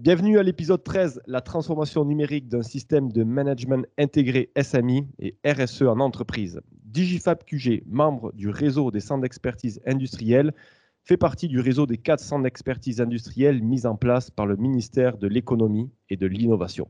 Bienvenue à l'épisode 13, la transformation numérique d'un système de management intégré SMI et RSE en entreprise. Digifab QG, membre du réseau des centres d'expertise industrielle, fait partie du réseau des quatre centres d'expertise industrielle mis en place par le ministère de l'économie et de l'innovation.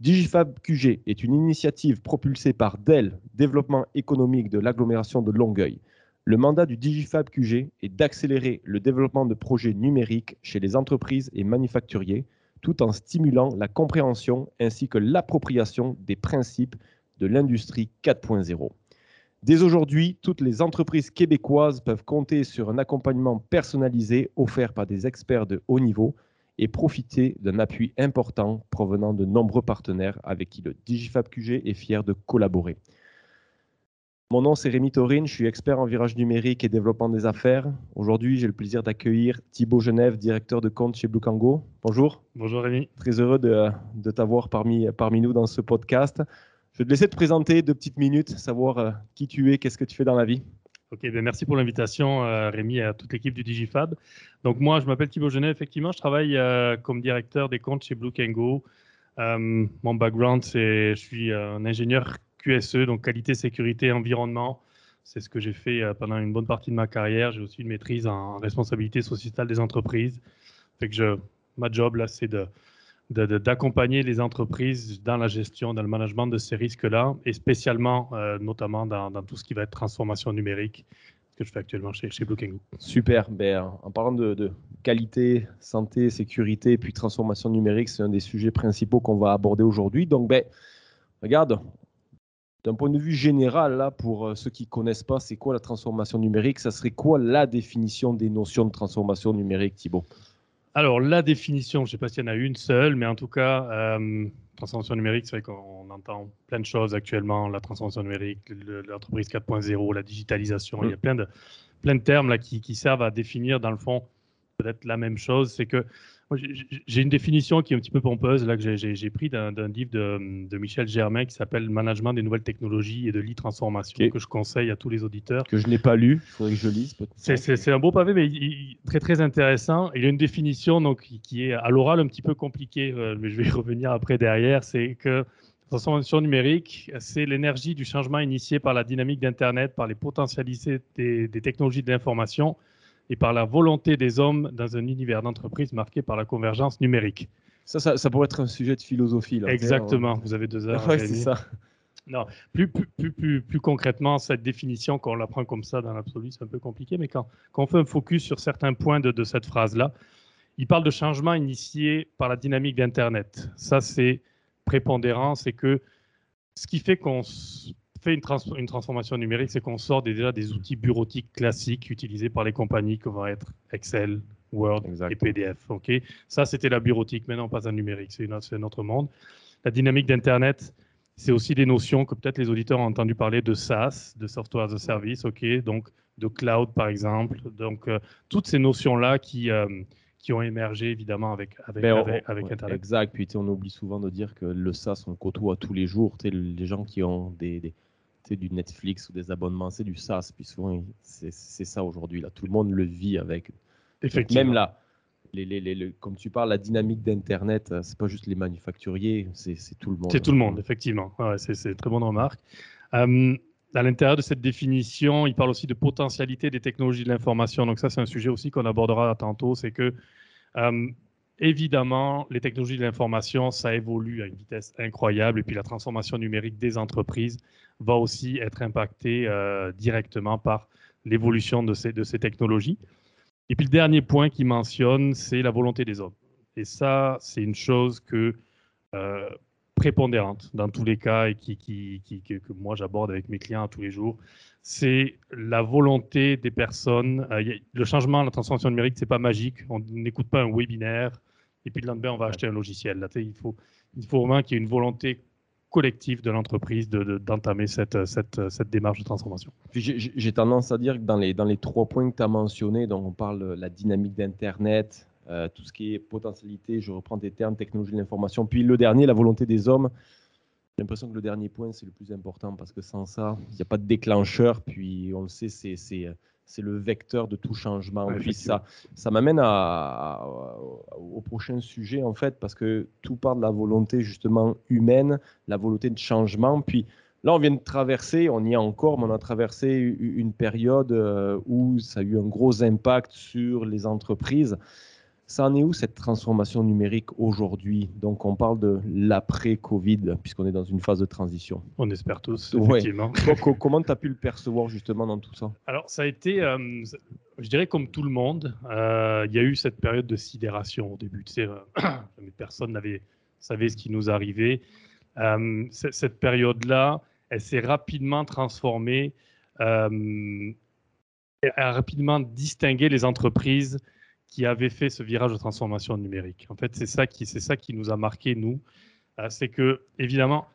Digifab QG est une initiative propulsée par Dell, développement économique de l'agglomération de Longueuil. Le mandat du Digifab QG est d'accélérer le développement de projets numériques chez les entreprises et manufacturiers, tout en stimulant la compréhension ainsi que l'appropriation des principes de l'industrie 4.0. Dès aujourd'hui, toutes les entreprises québécoises peuvent compter sur un accompagnement personnalisé offert par des experts de haut niveau et profiter d'un appui important provenant de nombreux partenaires avec qui le Digifab QG est fier de collaborer. Mon nom, c'est Rémi Taurine, je suis expert en virage numérique et développement des affaires. Aujourd'hui, j'ai le plaisir d'accueillir Thibaut Genève, directeur de compte chez Blue Bonjour. Bonjour Rémi. Très heureux de, t'avoir parmi, parmi nous dans ce podcast. Je vais te laisser te présenter deux petites minutes, savoir euh, qui tu es, qu'est-ce que tu fais dans la vie. Ok, ben merci pour l'invitation, euh, Rémi, et à toute l'équipe du Digifab. Donc moi, je m'appelle Thibaut Genève, effectivement, je travaille euh, comme directeur des comptes chez Blue mon background, c'est je suis un ingénieur QSE, donc qualité, sécurité, environnement. C'est ce que j'ai fait euh, pendant une bonne partie de ma carrière. J'ai aussi une maîtrise en responsabilité sociétale des entreprises. Fait je, ma job là, c'est de, d'accompagner les entreprises dans la gestion, dans le management de ces risques-là, et spécialement, euh, notamment dans, tout ce qui va être transformation numérique, ce que je fais actuellement chez, chez Super. Ben, en parlant de, qualité, santé, sécurité, puis transformation numérique, c'est un des sujets principaux qu'on va aborder aujourd'hui. Donc, ben, regarde, d'un point de vue général, là, pour euh, ceux qui ne connaissent pas, c'est quoi la transformation numérique? Ça serait quoi la définition des notions de transformation numérique, Thibault Alors, la définition, je ne sais pas s'il y en a une seule, mais en tout cas, euh, transformation numérique, c'est vrai qu'on entend plein de choses actuellement, la transformation numérique, l'entreprise 4.0, la digitalisation, il y a mm. plein de, plein de termes là, qui, qui servent à définir, dans le fond, peut-être la même chose. C'est que j'ai une définition qui est un petit peu pompeuse, là, que j'ai pris d'un livre de, Michel Germain qui s'appelle Management des nouvelles technologies et de l'e-transformation, que je conseille à tous les auditeurs. Que je n'ai pas lu, il faudrait que je lise. C'est un beau pavé, mais très très intéressant. Il y a une définition donc, qui est à l'oral un petit peu compliquée, euh, mais je vais y revenir après derrière. C'est que la transformation numérique, c'est l'énergie du changement initié par la dynamique d'Internet, par les potentialités des, des technologies de l'information et par la volonté des hommes dans un univers d'entreprise marqué par la convergence numérique. Ça, ça, pourrait être un sujet de philosophie. Là, Exactement, vous avez deux heures. Oui, c'est ça. Non, plus, plus, plus, plus, concrètement, cette définition, quand on la prend comme ça dans l'absolu, c'est un peu compliqué, mais quand, quand, on fait un focus sur certains points de, de cette phrase-là, il parle de changement initié par la dynamique d'Internet. Ça, c'est prépondérant, c'est que ce qui fait qu'on fait une, une transformation numérique, c'est qu'on sort déjà des outils bureautiques classiques utilisés par les compagnies, comme va être Excel, Word et PDF. Ok, ça c'était la bureautique. Maintenant, pas un numérique, c'est un autre monde. La dynamique d'Internet, c'est aussi des notions que peut-être les auditeurs ont entendu parler de SaaS, de Software as a Service, ok, donc de cloud par exemple. Donc euh, toutes ces notions-là qui euh, qui ont émergé évidemment avec, avec, ben, avec, Internet. Exact. Puis on oublie souvent de dire que le SaaS, on côtoie tous les jours. Les gens qui ont des, du Netflix ou des abonnements, c'est du SaaS. Puis souvent, c'est ça aujourd'hui. Là, tout le monde le vit avec. Effectivement. Même là, les, les, les, comme tu parles, la dynamique d'Internet, euh, c'est pas juste les manufacturiers, c'est tout le monde. C'est tout le monde, effectivement. Ouais, c'est très bonne remarque. Euh, à l'intérieur de cette définition, il parle aussi de potentialité des technologies de l'information. Donc ça, c'est un sujet aussi qu'on abordera tantôt. C'est que euh, Évidemment, les technologies de l'information, ça évolue à une vitesse incroyable et puis la transformation numérique des entreprises va aussi être impactée euh, directement par l'évolution de ces, technologies. Et puis le dernier point qu'il mentionne, c'est la volonté des hommes. Et ça, c'est une chose que euh, prépondérante dans tous les cas et qui, que moi j'aborde avec mes clients tous les jours, c'est la volonté des personnes. Euh, le changement, la transformation numérique, c'est pas magique. On n'écoute pas un webinaire et puis le lendemain, on va acheter un logiciel. Là, il, faut, il faut vraiment qu'il y ait une volonté collective de l'entreprise d'entamer de, cette, cette, cette, démarche de transformation. J'ai tendance à dire que dans les, dans les trois points que tu as mentionnés, donc on parle la dynamique d'Internet, euh, tout ce qui est potentialité, je reprends des termes, technologie de l'information, puis le dernier, la volonté des hommes. J'ai l'impression que le dernier point, c'est le plus important parce que sans ça, il n'y a pas de déclencheur, puis on le sait, c'est c'est le vecteur de tout changement. Puis ça, ça m'amène à, au prochain sujet, en fait, parce que tout part de la volonté justement humaine, la volonté de changement. Puis là, on vient de traverser, on y est encore, mais on a traversé une période euh, où ça a eu un gros impact sur les entreprises. Ça en est où cette transformation numérique aujourd'hui? Donc on parle de l'après-Covid, puisqu'on est dans une phase de transition. On espère tous, effectivement. comment tu as pu le percevoir justement dans tout ça? Alors ça a été, euh, je dirais comme tout le monde, euh, il y a eu cette période de sidération au début. Tu sais, euh, personne n'avait savait ce qui nous arrivait. cette période-là, elle s'est rapidement transformée, elle a rapidement distingué les entreprises qui avait fait ce virage de transformation numérique. En fait, c'est ça qui, ça qui nous a marqué nous. Euh, c'est que évidemment,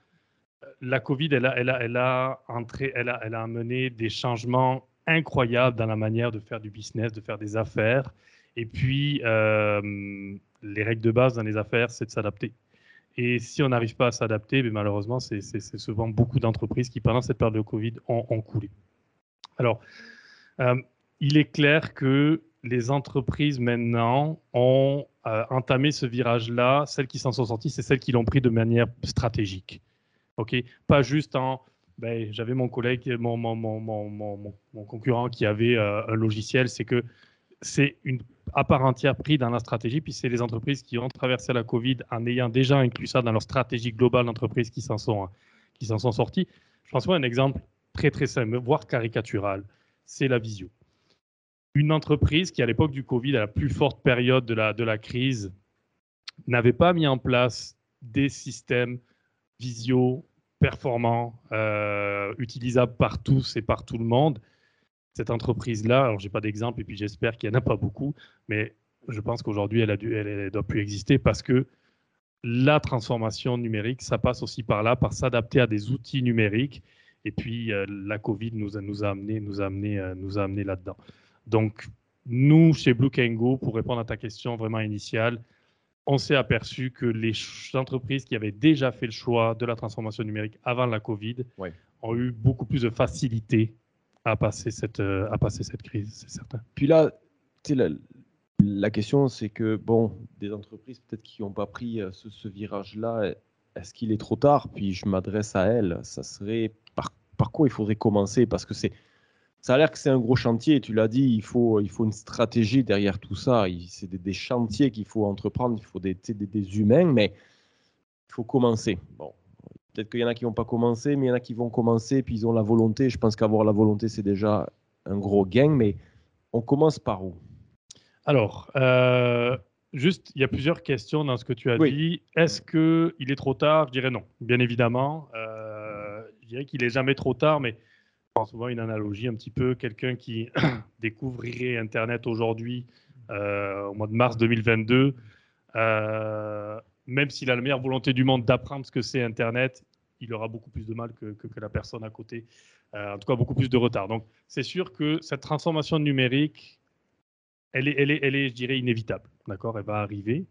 euh, la Covid, elle a, elle a, elle a entré, elle a, elle a amené des changements incroyables dans la manière de faire du business, de faire des affaires. Et puis, euh, les règles de base dans les affaires, c'est de s'adapter. Et si on n'arrive pas à s'adapter, mais malheureusement, c'est souvent beaucoup d'entreprises qui, pendant cette période de Covid, ont, ont coulé. Alors, il est clair que les entreprises maintenant ont euh, entamé ce virage-là. Celles qui s'en sont sorties, c'est celles qui l'ont pris de manière stratégique. Ok, pas juste en. Ben, J'avais mon collègue, mon, concurrent qui avait euh, un logiciel. C'est que c'est une à part entière pris dans la stratégie. Puis c'est les entreprises qui ont traversé la Covid en ayant déjà inclus ça dans leur stratégie globale d'entreprise qui s'en sont qui sont sorties. Je pense moi un exemple très très simple, voire caricatural, c'est la visio une entreprise qui, à l'époque du Covid, à la plus forte période de la, de la crise, n'avait pas mis en place des systèmes visio performants, euh, utilisables par tous et par tout le monde. Cette entreprise-là, alors j'ai pas d'exemple et puis j'espère qu'il n'y en a pas beaucoup, mais je pense qu'aujourd'hui elle ne doit plus exister parce que la transformation numérique, ça passe aussi par là, par s'adapter à des outils numériques. Et puis euh, la Covid nous a, nous a amené, amené, euh, amené là-dedans. Donc, nous, chez Blue Go, pour répondre à ta question vraiment initiale, on s'est aperçu que les entreprises qui avaient déjà fait le choix de la transformation numérique avant la Covid ont eu beaucoup plus de facilité à passer cette, euh, à passer cette crise, c'est certain. Puis là, la, la question, c'est que, bon, des entreprises peut-être qui n'ont pas pris euh, ce, virage-là, est-ce qu'il est trop tard? Puis je m'adresse à elles, ça serait par, par quoi il faudrait commencer? Parce que c'est ça a l'air que c'est un gros chantier. Tu l'as dit, il faut, il faut une stratégie derrière tout ça. C'est des, chantiers qu'il faut entreprendre. Il faut des, des, humains, mais il faut commencer. Bon, peut-être qu'il y en a qui vont pas commencer, mais il y en a qui vont commencer, puis ils ont la volonté. Je pense qu'avoir la volonté, c'est déjà un gros gain, mais on commence par où? Alors, euh, juste, il y a plusieurs questions dans ce que tu as dit. Est-ce qu'il est trop tard? Je dirais non, bien évidemment. Euh, je dirais qu'il est jamais trop tard, mais souvent une analogie un petit peu, quelqu'un qui découvrirait Internet aujourd'hui, euh, au mois de mars 2022, euh, même s'il a la meilleure volonté du monde d'apprendre ce que c'est Internet, il aura beaucoup plus de mal que, que, la personne à côté, euh, en tout cas beaucoup plus de retard. Donc c'est sûr que cette transformation numérique, elle est, elle est, elle est je dirais, inévitable. D'accord? Elle va arriver.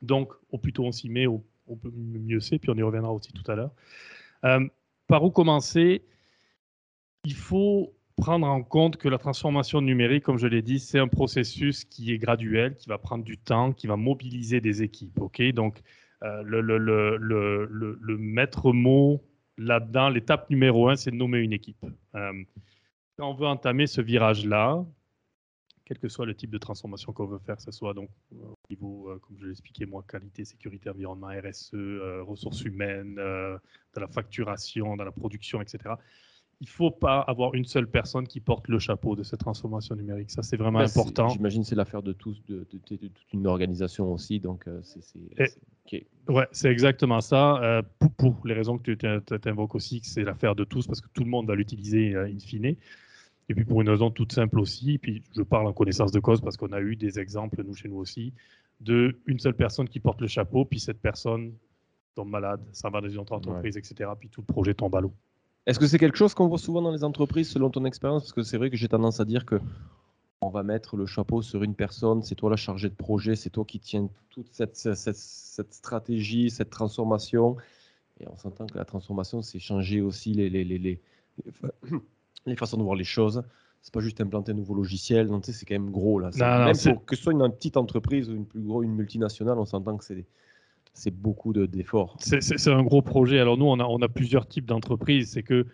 Donc au plus tôt on s'y met, au, mieux c'est, puis on y reviendra aussi tout à l'heure. par où commencer? Il faut prendre en compte que la transformation numérique, comme je l'ai dit, c'est un processus qui est graduel, qui va prendre du temps, qui va mobiliser des équipes. Donc euh, le, maître mot là-dedans, l'étape numéro un, c'est de nommer une équipe. Euh, quand on veut entamer ce virage-là, quel que soit le type de transformation qu'on veut faire, que ce soit donc euh, au niveau, comme je l'ai expliqué moi, qualité, sécurité, environnement, RSE, ressources humaines, de la facturation, dans la production, etc il ne faut pas avoir une seule personne qui porte le chapeau de cette transformation numérique. Ça, c'est vraiment important. J'imagine que c'est l'affaire de tous, de, toute une organisation aussi. Donc, euh, c'est. Ouais, c'est exactement ça. Euh, pour, les raisons que tu invoques aussi, que c'est l'affaire de tous parce que tout le monde va l'utiliser euh, in fine. Et puis pour une raison toute simple aussi, puis je parle en connaissance de cause parce qu'on a eu des exemples, nous, chez nous aussi, de une seule personne qui porte le chapeau, puis cette personne tombe malade, ça va dans une autre entreprise, etc., puis tout le projet tombe à l'eau. Est-ce que c'est quelque chose qu'on voit souvent dans les entreprises selon ton expérience? Parce que c'est vrai que j'ai tendance à dire que on va mettre le chapeau sur une personne, c'est toi la chargée de projet, c'est toi qui tiens toute cette, cette, stratégie, cette transformation. Et on s'entend que la transformation, c'est changer aussi les, les, les, les, façons de voir les choses. c'est pas juste implanter un nouveau logiciel, non, c'est quand même gros là. Non, même pour que ce soit une petite entreprise ou une plus une multinationale, on s'entend que c'est c'est beaucoup de- d'efforts. C'est- C'est un gros projet. Alors nous, on a, on a plusieurs types d'entreprises. C'est que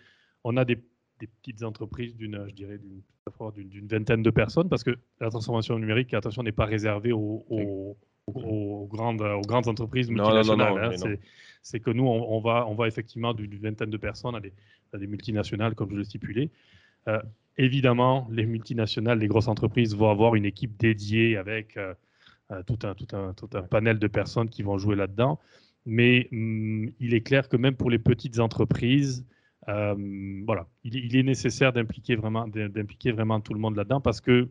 on a des, des petites entreprises d'une, je dirais, d'une vingtaine de personnes, parce que la transformation numérique, attention, n'est pas réservée aux, aux- aux- aux grandes, aux grandes entreprises Non, non, non, multinationales. hein. C'est- que nous, on, on va, on va effectivement d'une vingtaine de personnes à des, à des multinationales, comme je le stipulais. Euh, évidemment, les multinationales, les grosses entreprises vont avoir une équipe dédiée avec euh, tout, un, tout, un, tout un panel de personnes qui vont jouer là-dedans. Mais hum, il est clair que même pour les petites entreprises, euh, voilà, il, est- nécessaire d'impliquer vraiment, d'impliquer vraiment tout le monde là-dedans parce que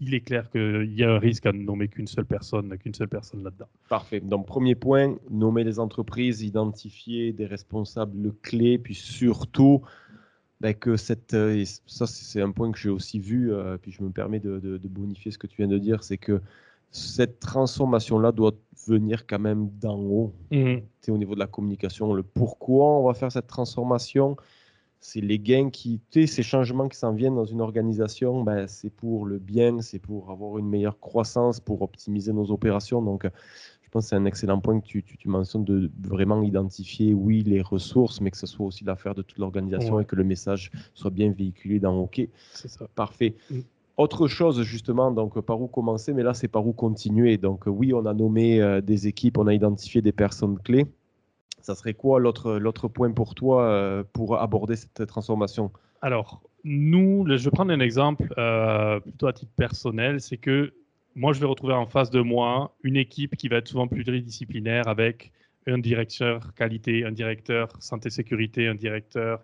il est clair qu'il y a un risque à ne nommer qu'une seule personne, qu'une seule personne là-dedans. Parfait. Donc, premier point, nommer les entreprises, identifier des responsables clés, puis surtout ben, que cette. euh, et ça, c'est un point que j'ai aussi vu, euh, puis je me permets de, de- de bonifier ce que tu viens de dire, c'est que cette transformation-là doit venir quand même d'en haut. Sais, au niveau de la communication, le pourquoi on va faire cette transformation, c'est les gains qui, ces changements qui s'en viennent dans une organisation, ben, c'est pour le bien, c'est pour avoir une meilleure croissance, pour optimiser nos opérations. Donc, je pense que c'est un excellent point que tu, tu- tu mentionnes de vraiment identifier, oui, les ressources, mais que ce soit aussi l'affaire de toute l'organisation Ouais. et que le message soit bien véhiculé dans OK. C'est ça. Parfait. Mm. Autre chose, justement, donc par où commencer, mais là, c'est par où continuer. Donc, oui, on a nommé euh, des équipes, on a identifié des personnes clés. Ça serait quoi l'autre l'autre point pour toi euh, pour aborder cette transformation? Alors, nous, je vais prendre un exemple euh, plutôt à titre personnel, c'est que moi, je vais retrouver en face de moi une équipe qui va être souvent pluridisciplinaire avec un directeur qualité, un directeur santé-sécurité, un directeur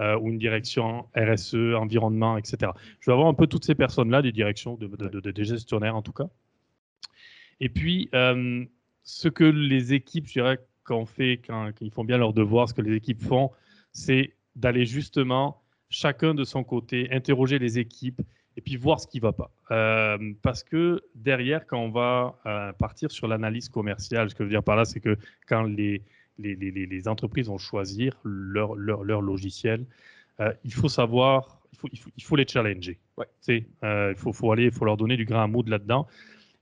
euh, ou une direction RSE, environnement, etc. Je vais avoir un peu toutes ces personnes-là, des directions, de, de- de- des gestionnaires en tout cas. Et puis, euh, ce que les équipes, je dirais, quand fait, quand ils font bien leur devoir, ce que les équipes font, c'est d'aller justement chacun de son côté interroger les équipes et puis voir ce qui ne va pas. Euh, parce que derrière, quand on va euh, partir sur l'analyse commerciale, ce que je veux dire par là, c'est que quand les, les, les- entreprises vont choisir leur, leur, leur logiciel, euh, il faut savoir, il faut, il faut, il faut les challenger. Ouais. Il faut, faut aller, il faut leur donner du grain à moudre là-dedans.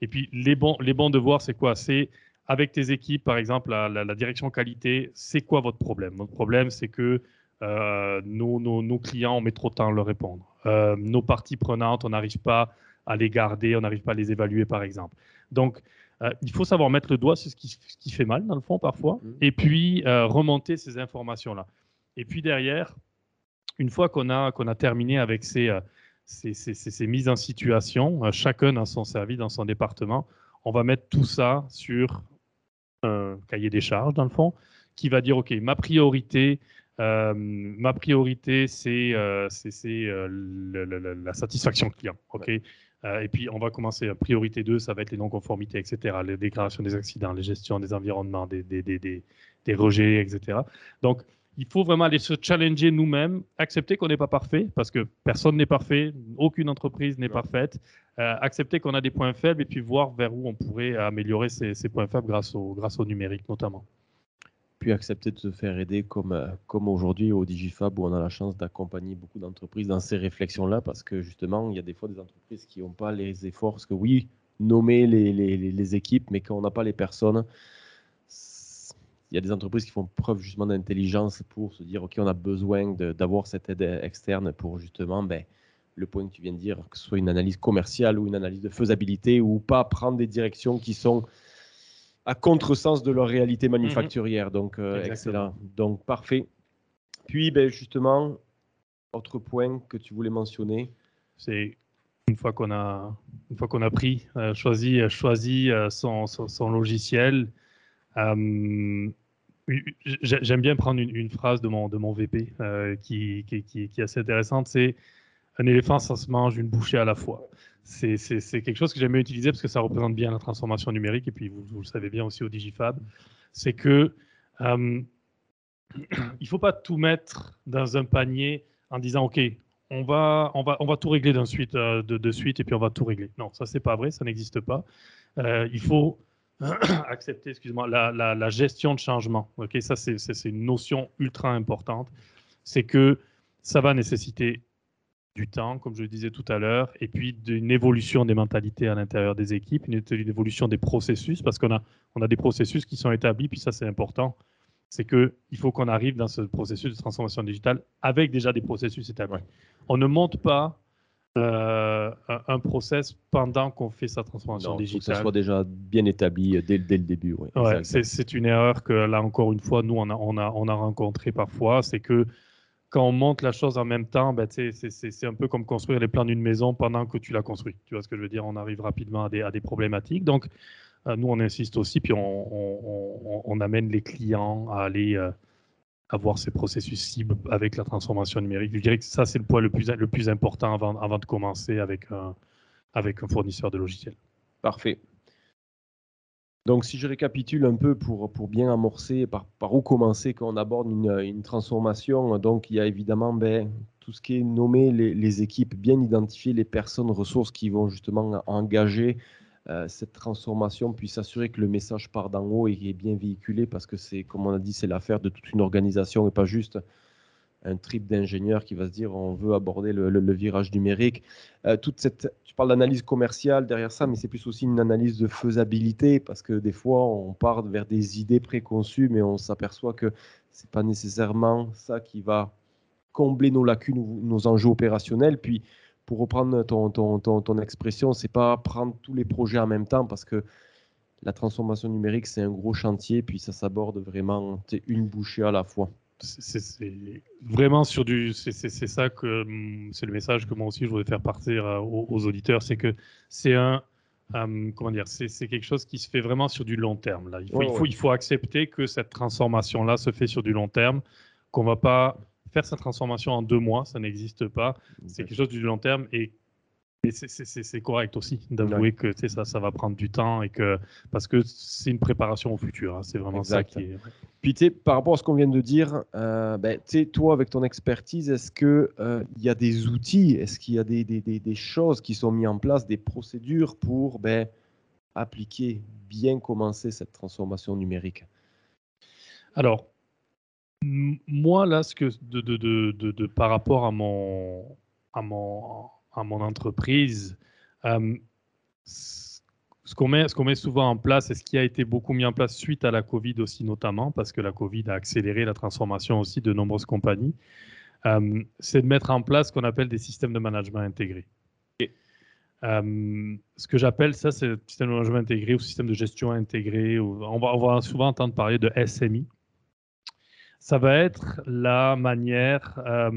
Et puis, les bons, les bons devoirs, c'est quoi? C'est avec tes équipes, par exemple, la, la- la direction qualité, c'est quoi votre problème? Votre problème, c'est que nos, nos- nos clients, on met trop de temps à leur répondre. Euh, nos parties prenantes, on n'arrive pas à les garder, on n'arrive pas à les évaluer, par exemple. Donc, euh, il faut savoir mettre le doigt sur ce qui, ce qui fait mal, dans le fond, parfois, Mhm. et puis euh, remonter ces informations-là. Et puis derrière, une fois qu'on a, qu'on a terminé avec ces, euh, ces, ces- ces- ces mises en situation, euh, chacun dans son service, dans son département, on va mettre tout ça sur un cahier des charges, dans le fond, qui va dire, OK, ma priorité, euh, ma priorité, c'est euh, euh, la satisfaction client. OK? Et puis, on va commencer. Priorité 2, ça va être les non-conformités, etc., les déclarations des accidents, les gestions des environnements, des, des, des, des- des rejets, etc. Donc, il faut vraiment aller se challenger nous-mêmes, accepter qu'on n'est pas parfait, parce que personne n'est parfait, aucune entreprise n'est Non. parfaite, euh, accepter qu'on a des points faibles et puis voir vers où on pourrait améliorer ces, ces points faibles grâce au, grâce au numérique notamment. Puis accepter de se faire aider comme, euh, comme aujourd'hui au Digifab où on a la chance d'accompagner beaucoup d'entreprises dans ces réflexions-là parce que justement, il y a des fois des entreprises qui n'ont pas les efforts. Parce que oui, nommer les, les- les- équipes, mais quand on n'a pas les personnes, il y a des entreprises qui font preuve justement d'intelligence pour se dire, OK, on a besoin d'avoir cette aide externe pour justement ben, le point que tu viens de dire, que ce soit une analyse commerciale ou une analyse de faisabilité ou pas prendre des directions qui sont à contresens de leur réalité manufacturière. Donc, euh, excellent. Donc, parfait. Puis, ben, justement, autre point que tu voulais mentionner. C'est une fois qu'on a, une fois qu'on a pris, euh, choisi, euh, choisi euh, son, son, son logiciel. euh, j'ai- J'aime bien prendre une, une phrase de mon, de mon VP euh, qui, qui, qui- qui est assez intéressante. C'est un éléphant, ça se mange une bouchée à la fois. C'est quelque chose que j'aime bien utiliser parce que ça représente bien la transformation numérique et puis vous, le savez bien aussi au Digifab. C'est que euh, il faut pas tout mettre dans un panier en disant OK, on va, on va, on va tout régler suite, euh, de, suite et puis on va tout régler. Non, ça c'est pas vrai, ça n'existe pas. Euh, il faut accepter, excuse-moi, la, la- gestion de changement. Ok, ça c'est une notion ultra importante. C'est que ça va nécessiter du temps, comme je le disais tout à l'heure, et puis d'une évolution des mentalités à l'intérieur des équipes, une, évolution des processus, parce qu'on a, on a des processus qui sont établis, puis ça c'est important, c'est qu'il faut qu'on arrive dans ce processus de transformation digitale avec déjà des processus établis. On ne monte pas euh, un, process pendant qu'on fait sa transformation digitale. que ça soit déjà bien établi dès, dès le début. Ouais, c'est une erreur que là encore une fois, nous, on a, on a, on a rencontré parfois, c'est que quand on monte la chose en même temps, ben, c'est un peu comme construire les plans d'une maison pendant que tu la construis. Tu vois ce que je veux dire? On arrive rapidement à des, problématiques. Donc, euh, nous, on insiste aussi, puis on, amène les clients à aller euh, avoir ces processus cibles avec la transformation numérique. Je dirais que ça, c'est le point le plus, important avant, avant de commencer avec un, avec un fournisseur de logiciels. Parfait. Donc, si je récapitule un peu pour, bien amorcer par, où commencer quand on aborde une, transformation, donc il y a évidemment ben, tout ce qui est nommé, les, les, équipes, bien identifier les personnes, ressources qui vont justement engager euh, cette transformation, puis s'assurer que le message part d'en haut et est bien véhiculé, parce que c'est, comme on a dit, c'est l'affaire de toute une organisation et pas juste un trip d'ingénieur qui va se dire on veut aborder le, virage numérique. Euh, toute cette, tu parles d'analyse commerciale derrière ça, mais c'est plus aussi une analyse de faisabilité parce que des fois on part vers des idées préconçues, mais on s'aperçoit que c'est pas nécessairement ça qui va combler nos lacunes ou nos enjeux opérationnels. Puis pour reprendre ton, ton, ton, ton expression, c'est pas prendre tous les projets en même temps parce que la transformation numérique c'est un gros chantier, puis ça s'aborde vraiment une bouchée à la fois c'est vraiment sur du. C'est ça que hum, c'est le message que moi aussi je voudrais faire partir euh, aux, auditeurs, c'est que c'est un. Hum, comment dire C'est quelque chose qui se fait vraiment sur du long terme. Là. Il, faut, il, faut, il faut accepter que cette transformation-là se fait sur du long terme, qu'on ne va pas faire cette transformation en deux mois, ça n'existe pas. C'est quelque chose du long terme et mais c'est correct aussi d'avouer que ça, ça va prendre du temps et que parce que c'est une préparation au futur. Hein, c'est vraiment ça qui est. Puis par rapport à ce qu'on vient de dire, euh, ben, toi avec ton expertise, est-ce qu'il euh, il y a des outils, est-ce qu'il y a des, des, des, choses qui sont mises en place, des procédures pour ben, appliquer, bien commencer cette transformation numérique? Alors, moi là, ce que de, de, de, de par rapport à mon à mon à mon entreprise, euh, ce qu'on met, met, souvent en place et ce qui a été beaucoup mis en place suite à la Covid aussi notamment, parce que la Covid a accéléré la transformation aussi de nombreuses compagnies, euh, c'est de mettre en place ce qu'on appelle des systèmes de management intégrés. Euh, ce que j'appelle ça, c'est le système de management intégré ou système de gestion intégré. on, va, on va souvent entendre parler de SMI ça va être la manière, la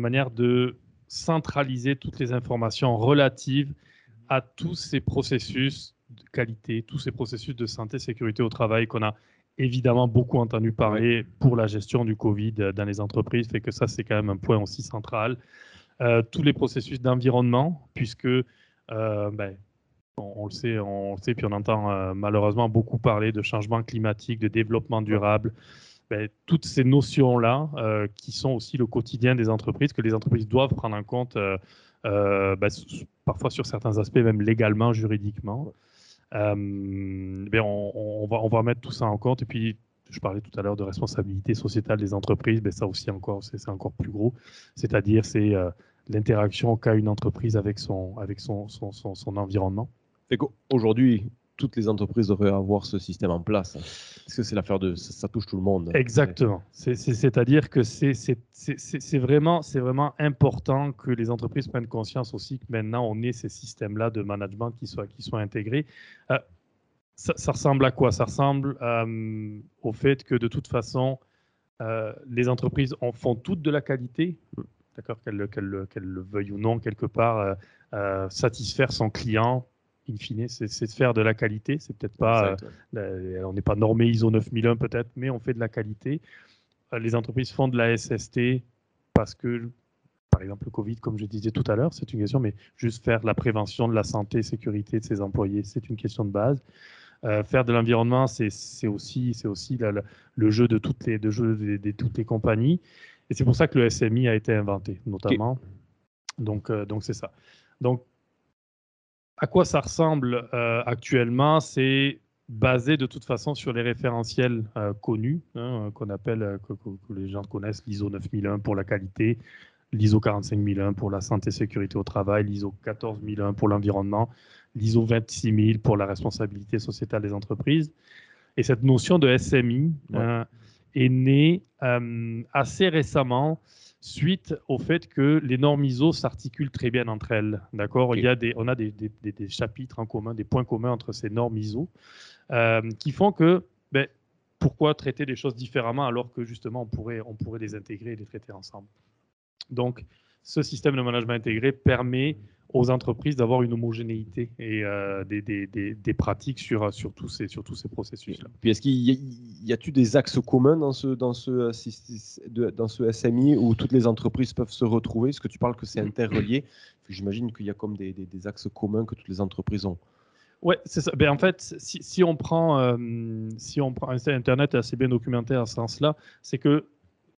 manière de centraliser toutes les informations relatives à tous ces processus de qualité, tous ces processus de santé, sécurité au travail qu'on a évidemment beaucoup entendu parler pour la gestion du Covid dans les entreprises, fait que ça c'est quand même un point aussi central. Euh, tous les processus d'environnement, puisque euh, ben, on, le sait, on le sait, puis on entend euh, malheureusement beaucoup parler de changement climatique, de développement durable. Ben, toutes ces notions-là euh, qui sont aussi le quotidien des entreprises, que les entreprises doivent prendre en compte, euh, euh, ben, parfois sur certains aspects, même légalement, juridiquement. Ben, on, va, on va mettre tout ça en compte. Et puis, je parlais tout à l'heure de responsabilité sociétale des entreprises, ça aussi encore, c'est encore plus gros. C'est-à-dire, c'est l'interaction qu'a une entreprise avec son, avec son, son environnement. Aujourd'hui, toutes les entreprises devraient avoir ce système en place. Parce que c'est l'affaire de. Ça, touche tout le monde. Exactement. C'est-à-dire que c'est vraiment, vraiment important que les entreprises prennent conscience aussi que maintenant on ait ces systèmes-là de management qui soient, qui soient intégrés. Euh, ça, ressemble à quoi? Ça ressemble euh, au fait que de toute façon, euh, les entreprises en font toutes de la qualité, d'accord, qu'elles le veuillent ou non, quelque part, satisfaire son client in fine, c'est de faire de la qualité. C'est peut-être pas, euh, on n'est pas normé ISO 9001 peut-être, mais on fait de la qualité. Euh, les entreprises font de la SST parce que, par exemple, le Covid, comme je disais tout à l'heure, c'est une question, mais juste faire la prévention de la santé et sécurité de ses employés, c'est une question de base. Euh, faire de l'environnement, c'est aussi, aussi le jeu de toutes les, de jeu de, toutes les compagnies. Et c'est pour ça que le SMI a été inventé, notamment. Donc, donc c'est ça. Donc, à quoi ça ressemble euh, actuellement C'est basé de toute façon sur les référentiels euh, connus, hein, qu'on appelle, euh, que, les gens connaissent, l'ISO 9001 pour la qualité, l'ISO 45001 pour la santé et sécurité au travail, l'ISO 14001 pour l'environnement, l'ISO 26000 pour la responsabilité sociétale des entreprises. Et cette notion de SMI euh, est née euh, assez récemment suite au fait que les normes ISO s'articulent très bien entre elles. D'accord? Il y a des, On a des, des, chapitres en commun, des points communs entre ces normes ISO euh, qui font que ben, pourquoi traiter les choses différemment alors que justement on pourrait, on pourrait les intégrer et les traiter ensemble? Donc, ce système de management intégré permet aux entreprises d'avoir une homogénéité et euh, des, des, des, pratiques sur, sur, tous ces, sur tous ces processus-là. Puis est-ce qu'il y a, des axes communs dans ce, dans, ce, dans ce SMI où toutes les entreprises peuvent se retrouver? Est-ce que tu parles que c'est interrelié? J'imagine qu'il y a comme des, axes communs que toutes les entreprises ont. Oui, c'est ça. Ben, en fait, si, si on prend, euh, si on prend Internet est assez bien documenté à ce sens-là, c'est que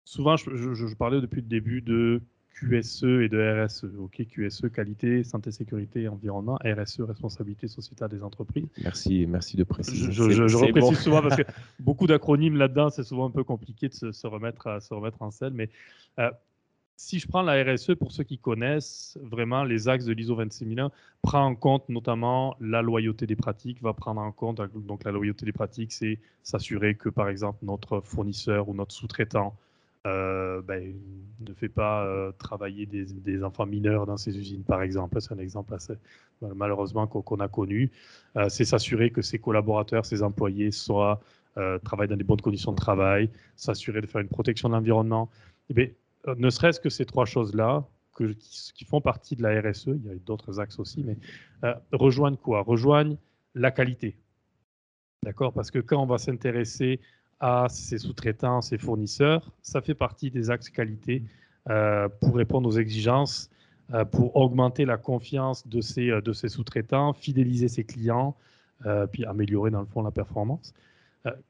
souvent, je, je, parlais depuis le début de QSE et de RSE. Ok, QSE, qualité, santé, sécurité, environnement. RSE, responsabilité sociétale des entreprises. Merci, merci de préciser. Je, je, reprécise souvent parce que beaucoup d'acronymes là-dedans, c'est souvent un peu compliqué de se, remettre, à, se remettre en selle. Mais euh, si je prends la RSE, pour ceux qui connaissent vraiment les axes de l'ISO 26001, prend en compte notamment la loyauté des pratiques, va prendre en compte, donc la loyauté des pratiques, c'est s'assurer que par exemple notre fournisseur ou notre sous-traitant euh, ben, ne fait pas euh, travailler des, enfants mineurs dans ses usines, par exemple. C'est un exemple assez, malheureusement qu'on a connu. Euh, c'est s'assurer que ses collaborateurs, ses employés soient, travaillent dans des bonnes conditions de travail, s'assurer de faire une protection de l'environnement. Eh ne serait-ce que ces trois choses-là, qui, qui, font partie de la RSE, il y a d'autres axes aussi, mais rejoignent quoi? Rejoignent la qualité. D'accord? Parce que quand on va s'intéresser à ses sous-traitants, ses fournisseurs. Ça fait partie des axes qualité euh, pour répondre aux exigences, euh, pour augmenter la confiance de ses, euh, de ses sous-traitants, fidéliser ses clients, puis améliorer dans le fond la performance.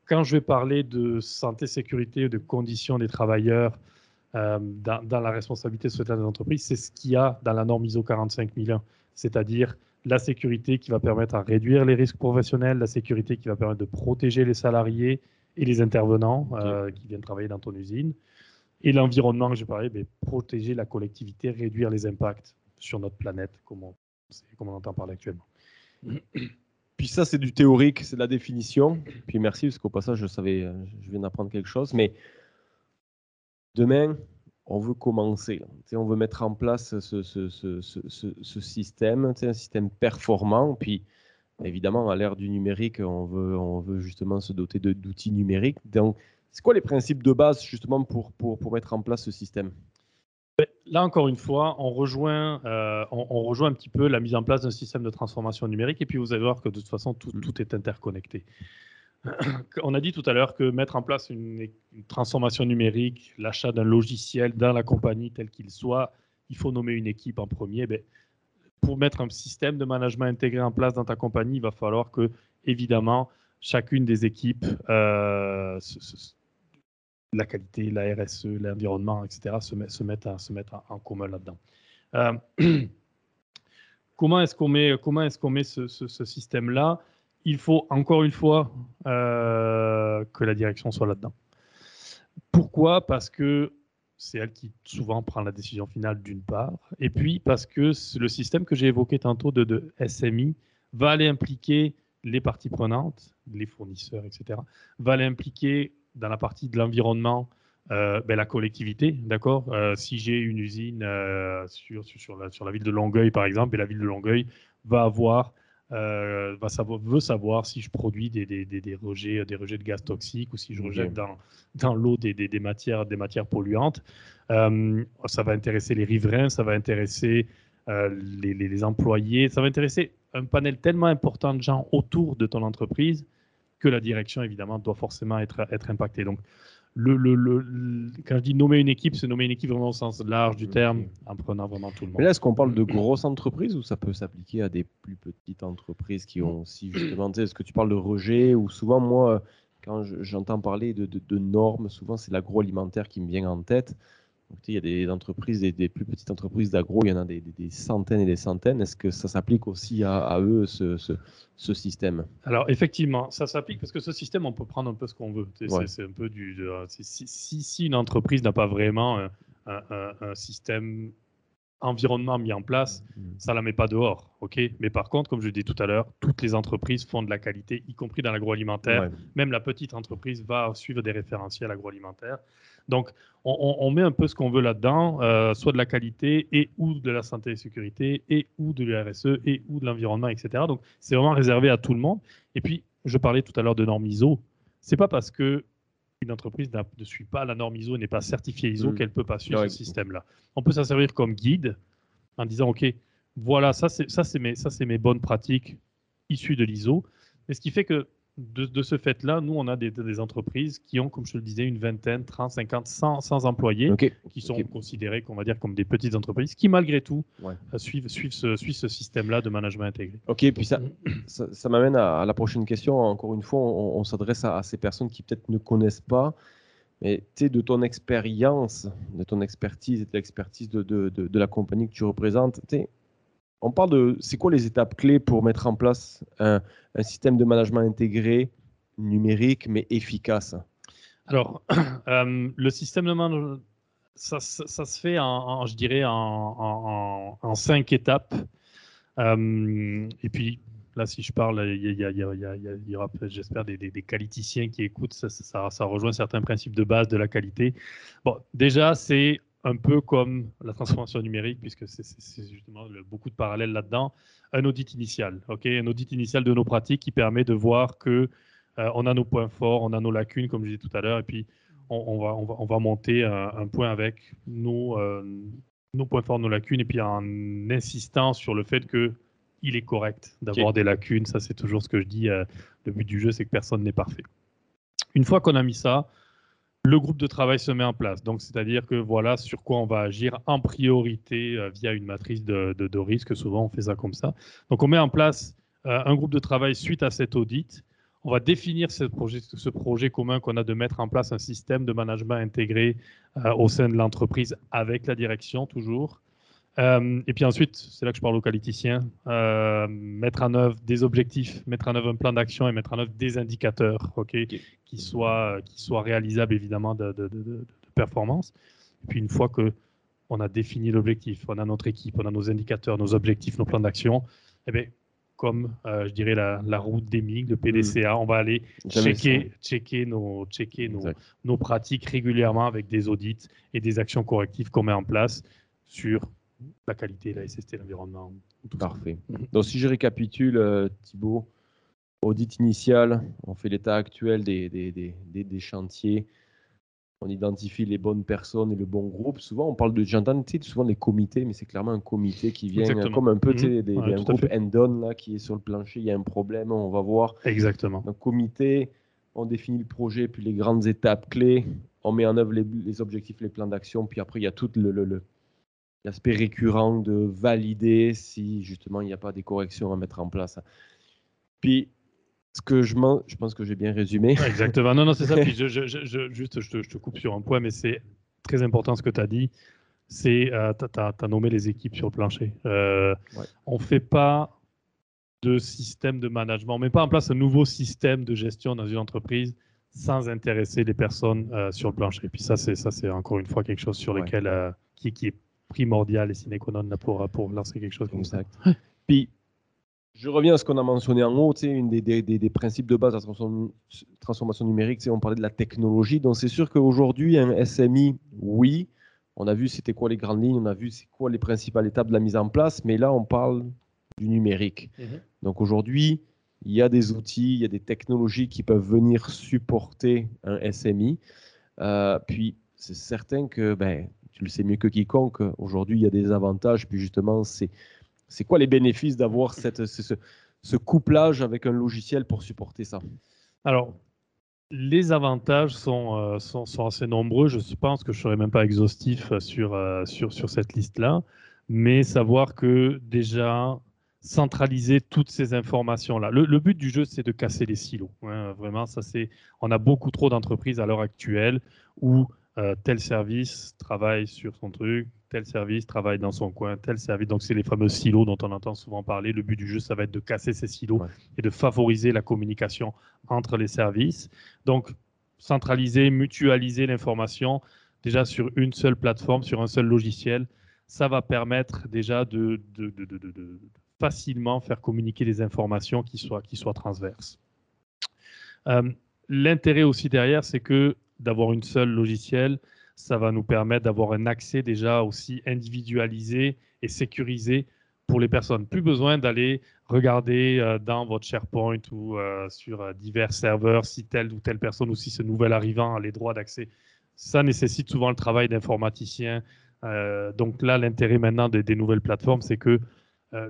quand je vais parler de santé, sécurité, de conditions des travailleurs dans, la responsabilité sociétale des entreprises, c'est ce qu'il y a dans la norme ISO 45001, c'est-à-dire la sécurité qui va permettre à réduire les risques professionnels, la sécurité qui va permettre de protéger les salariés et les intervenants euh, qui viennent travailler dans ton usine. Et l'environnement que j'ai parlé, ben, protéger la collectivité, réduire les impacts sur notre planète, comme on, comme on entend parler actuellement. Puis ça, c'est du théorique, c'est de la définition. Puis merci, parce qu'au passage, je savais, je viens d'apprendre quelque chose. Mais demain, on veut commencer. On veut mettre en place ce, ce, ce, ce système, un système performant. Puis Évidemment, à l'ère du numérique, on veut, on veut justement se doter d'outils numériques. Donc, c'est quoi les principes de base justement pour, pour, pour mettre en place ce système? Ben, Là, encore une fois, on rejoint, euh, on, rejoint un petit peu la mise en place d'un système de transformation numérique et puis vous allez voir que de toute façon, tout, tout est interconnecté. On a dit tout à l'heure que mettre en place une, transformation numérique, l'achat d'un logiciel dans la compagnie tel qu'il soit, il faut nommer une équipe en premier. Ben, pour mettre un système de management intégré en place dans ta compagnie, il va falloir que, évidemment, chacune des équipes, euh, la qualité, la RSE, l'environnement, etc., se, met, se mettent, se mettent en, commun là-dedans. Euh, comment est-ce qu'on met, comment est-ce qu'on met ce, système-là? Il faut encore une fois euh, que la direction soit là-dedans. Pourquoi? Parce que c'est elle qui souvent prend la décision finale d'une part, et puis parce que le système que j'ai évoqué tantôt de, SMI va aller impliquer les parties prenantes, les fournisseurs, etc., va aller impliquer dans la partie de l'environnement euh, ben, la collectivité, d'accord euh, Si j'ai une usine euh, sur, sur, la, sur la ville de Longueuil, par exemple, et la ville de Longueuil va avoir euh, va savoir, veut savoir si je produis des, des, des, rejets, des rejets de gaz toxiques ou si je rejette dans, dans l'eau des, matières, des matières polluantes. Euh, ça va intéresser les riverains, ça va intéresser euh, les, les, employés, ça va intéresser un panel tellement important de gens autour de ton entreprise que la direction, évidemment, doit forcément être, être impactée. Donc, le, le, quand je dis nommer une équipe, c'est nommer une équipe vraiment au sens large du terme, en prenant vraiment tout le monde. Mais là, est-ce qu'on parle de grosses entreprises ou ça peut s'appliquer à des plus petites entreprises qui ont aussi justement, est-ce que tu parles de rejet ou souvent, moi, quand j'entends parler de, de, normes, souvent c'est l'agroalimentaire qui me vient en tête il y a des entreprises, des, plus petites entreprises d'agro, il y en a des, centaines et des centaines. Est-ce que ça s'applique aussi à, eux, ce, système? Alors, effectivement, ça s'applique parce que ce système, on peut prendre un peu ce qu'on veut. C'est un peu du. si, une entreprise n'a pas vraiment un système environnement mis en place, mm. ça ne la met pas dehors. ok? Mais par contre, comme je dit tout à l'heure, toutes les entreprises font de la qualité, y compris dans l'agroalimentaire. Même la petite entreprise va suivre des référentiels agroalimentaires. Donc, on, met un peu ce qu'on veut là-dedans, euh, soit de la qualité et ou de la santé et sécurité et ou de l'URSE et ou de l'environnement, etc. Donc, c'est vraiment réservé à tout le monde. Et puis, je parlais tout à l'heure de normes ISO. C'est pas parce que une entreprise ne suit pas la norme ISO, n'est pas certifiée ISO, mm. qu'elle ne peut pas suivre ce système-là. On peut s'en servir comme guide en disant, OK, voilà, ça c'est mes, mes bonnes pratiques issues de l'ISO. Mais ce qui fait que de, ce fait-là, nous, on a des, entreprises qui ont, comme je le disais, une vingtaine, 30, 50, 100, employés, qui sont considérés, qu'on va dire, comme des petites entreprises, qui, malgré tout, euh, suivent, suivent ce, ce système-là de management intégré. Ok, puis ça, ça, m'amène à, la prochaine question. Encore une fois, on, s'adresse à, ces personnes qui peut-être ne connaissent pas. Mais tu sais, de ton expérience, de ton expertise et de l'expertise de, de, de, la compagnie que tu représentes, tu sais, on parle de c'est quoi les étapes clés pour mettre en place un, système de management intégré, numérique, mais efficace? Alors, euh, le système de management, ça, se fait, en, je dirais, en, cinq étapes. Euh, et puis, là, si je parle, il y, aura, j'espère, des, qualiticiens qui écoutent. Ça, rejoint certains principes de base de la qualité. Bon, déjà, c'est un peu comme la transformation numérique, puisque c'est justement beaucoup de parallèles là-dedans, un audit initial, ok, un audit initial de nos pratiques qui permet de voir que euh, on a nos points forts, on a nos lacunes, comme je disais tout à l'heure, et puis on, va, on, va, on, va, monter un, point avec nos, euh, nos points forts, nos lacunes, et puis en insistant sur le fait que il est correct d'avoir des lacunes. Ça, c'est toujours ce que je dis. Euh, le but du jeu, c'est que personne n'est parfait. Une fois qu'on a mis ça, le groupe de travail se met en place. Donc, c'est-à-dire que voilà sur quoi on va agir en priorité euh, via une matrice de, risque. Souvent, on fait ça comme ça. Donc, on met en place euh, un groupe de travail suite à cet audit. On va définir ce projet, ce projet commun qu'on a de mettre en place un système de management intégré euh, au sein de l'entreprise avec la direction toujours. Et puis ensuite, c'est là que je parle aux qualiticiens, mettre en œuvre des objectifs, mettre en œuvre un plan d'action et mettre en œuvre des indicateurs, ok, qui soit, qui soit réalisable évidemment de, de, de, performance. Et puis une fois que on a défini l'objectif, on a notre équipe, on a nos indicateurs, nos objectifs, nos plans d'action, eh bien, comme euh, je dirais la, la route des MIG, le PDCA, mm. on va aller checker, checker, nos, checker nos, nos, pratiques régulièrement avec des audits et des actions correctives qu'on met en place sur la qualité, la SST, l'environnement. Parfait. Donc si je récapitule, euh, Thibault, audit initial, on fait l'état actuel des, des, des, des, chantiers, on identifie les bonnes personnes et le bon groupe. Souvent, on parle de, j'entends souvent des comités, mais c'est clairement un comité qui vient comme un peu mmh. des, un groupe end-on là qui est sur le plancher, il y a un problème, on va voir. Exactement. Un comité, on définit le projet, puis les grandes étapes clés, on met en œuvre les, les objectifs, les plans d'action, puis après il y a tout le, le, l'aspect récurrent de valider si justement il n'y a pas des corrections à mettre en place. Puis ce que je, je pense que j'ai bien résumé. Exactement. Non, non, c'est ça. Puis je, je, juste, je te, coupe sur un point, mais c'est très important ce que tu as dit. C'est, euh, tu as, nommé les équipes sur le plancher. Euh, On ne fait pas de système de management, on ne met pas en place un nouveau système de gestion dans une entreprise sans intéresser les personnes euh, sur le plancher. Et puis ça, c'est ça, c'est encore une fois quelque chose sur lequel euh, qui, qui, est primordial et sine qua non pour, pour lancer quelque chose comme ça. Puis je reviens à ce qu'on a mentionné en haut, une des, des, des, principes de base de la transformation, numérique, on parlait de la technologie. Donc c'est sûr qu'aujourd'hui, un SMI, oui, on a vu c'était quoi les grandes lignes, on a vu c'est quoi les principales étapes de la mise en place, mais là on parle du numérique. Mhm. Donc aujourd'hui, il y a des outils, il y a des technologies qui peuvent venir supporter un SMI. Euh, puis c'est certain que, ben, tu le sais mieux que quiconque, aujourd'hui il y a des avantages, puis justement c'est c'est quoi les bénéfices d'avoir ce, ce, couplage avec un logiciel pour supporter ça? Alors, les avantages sont, euh, sont, sont, assez nombreux. Je pense que je ne serai même pas exhaustif sur, euh, sur, sur cette liste-là. Mais savoir que déjà, centraliser toutes ces informations-là. Le, but du jeu, c'est de casser les silos. Hein. vraiment, ça c'est. On a beaucoup trop d'entreprises à l'heure actuelle où euh, tel service travaille sur son truc, tel service travaille dans son coin, tel service. Donc, c'est les fameux silos dont on entend souvent parler. Le but du jeu, ça va être de casser ces silos et de favoriser la communication entre les services. Donc, centraliser, mutualiser l'information, déjà sur une seule plateforme, sur un seul logiciel, ça va permettre déjà de, facilement faire communiquer des informations qui soient, qui soient transverses. Euh, l'intérêt aussi derrière, c'est que d'avoir une seule logiciel, ça va nous permettre d'avoir un accès déjà aussi individualisé et sécurisé pour les personnes. Plus besoin d'aller regarder euh, dans votre SharePoint ou euh, sur divers serveurs si telle ou telle personne ou si ce nouvel arrivant a les droits d'accès. Ça nécessite souvent le travail d'informaticien, euh, donc là, l'intérêt maintenant des, nouvelles plateformes, c'est que euh,